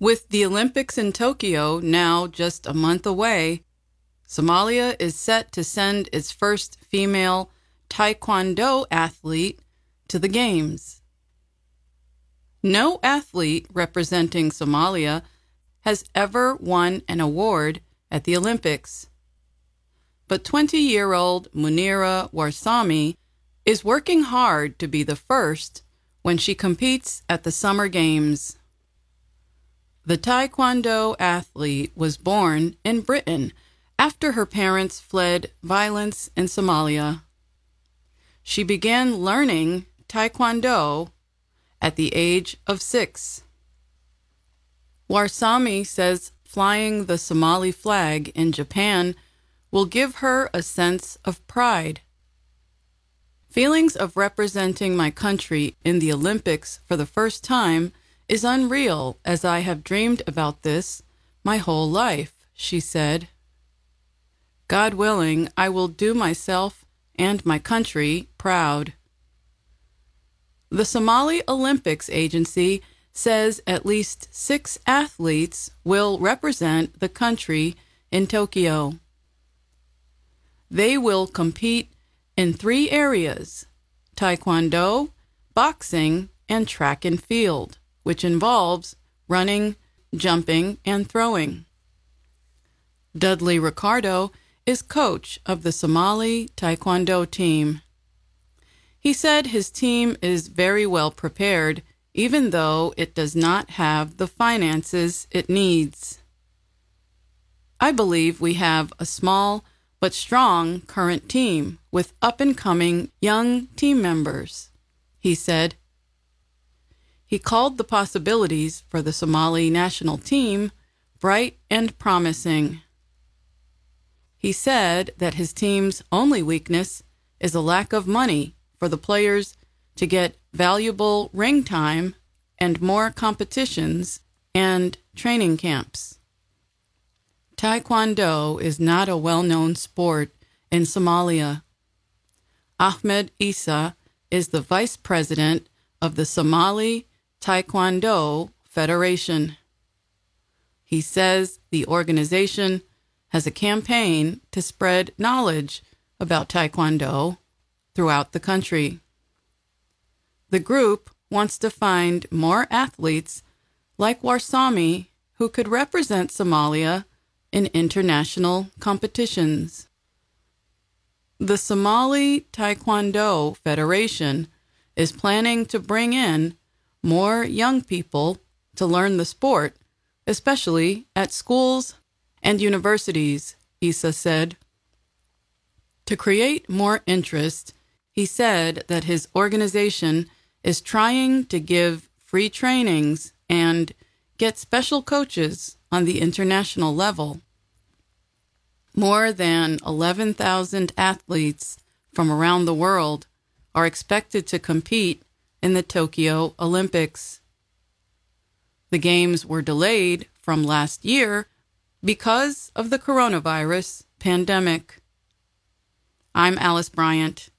With the Olympics in Tokyo now just a month away, Somalia is set to send its first female taekwondo athlete to the Games. No athlete representing Somalia has ever won an award at the Olympics. But 20 year old Munirah Warsame is working hard to be the first when she competes at the Summer Games. The Taekwondo athlete was born in Britain after her parents fled violence in Somalia. She began learning Taekwondo at the age of six. Warsame says flying the Somali flag in Japan will give her a sense of pride. Feelings of representing my country in the Olympics for the first time is unreal as I have dreamed about this my whole life, she said. God willing, I will do myself and my country proud. The Somali Olympics Agency says at least six athletes will represent the country in Tokyo. They will compete in three areas taekwondo, boxing, and track and field which involves running, jumping, and throwing. Dudley Ricardo is coach of the Somali Taekwondo team. He said his team is very well prepared, even though it does not have the finances it needs. I believe we have a small but strong current team with up and coming young team members, he said. He called the possibilities for the Somali national team bright and promising. He said that his team's only weakness is a lack of money for the players to get valuable ring time and more competitions and training camps. Taekwondo is not a well known sport in Somalia. Ahmed Issa is the vice president of the Somali Taekwondo Federation. He says the organization has a campaign to spread knowledge about Taekwondo throughout the country. The group wants to find more athletes like Warsame who could represent Somalia in international competitions. The Somali Taekwondo Federation is planning to bring in more young people to learn the sport, especially at schools and universities, Issa said. To create more interest, he said that his organization is trying to give free trainings and get special coaches on the international level. More than 11,000 athletes from around the world are expected to compete in the Tokyo Olympics. The Games were delayed from last year because of the coronavirus pandemic. I'm Alice Bryant.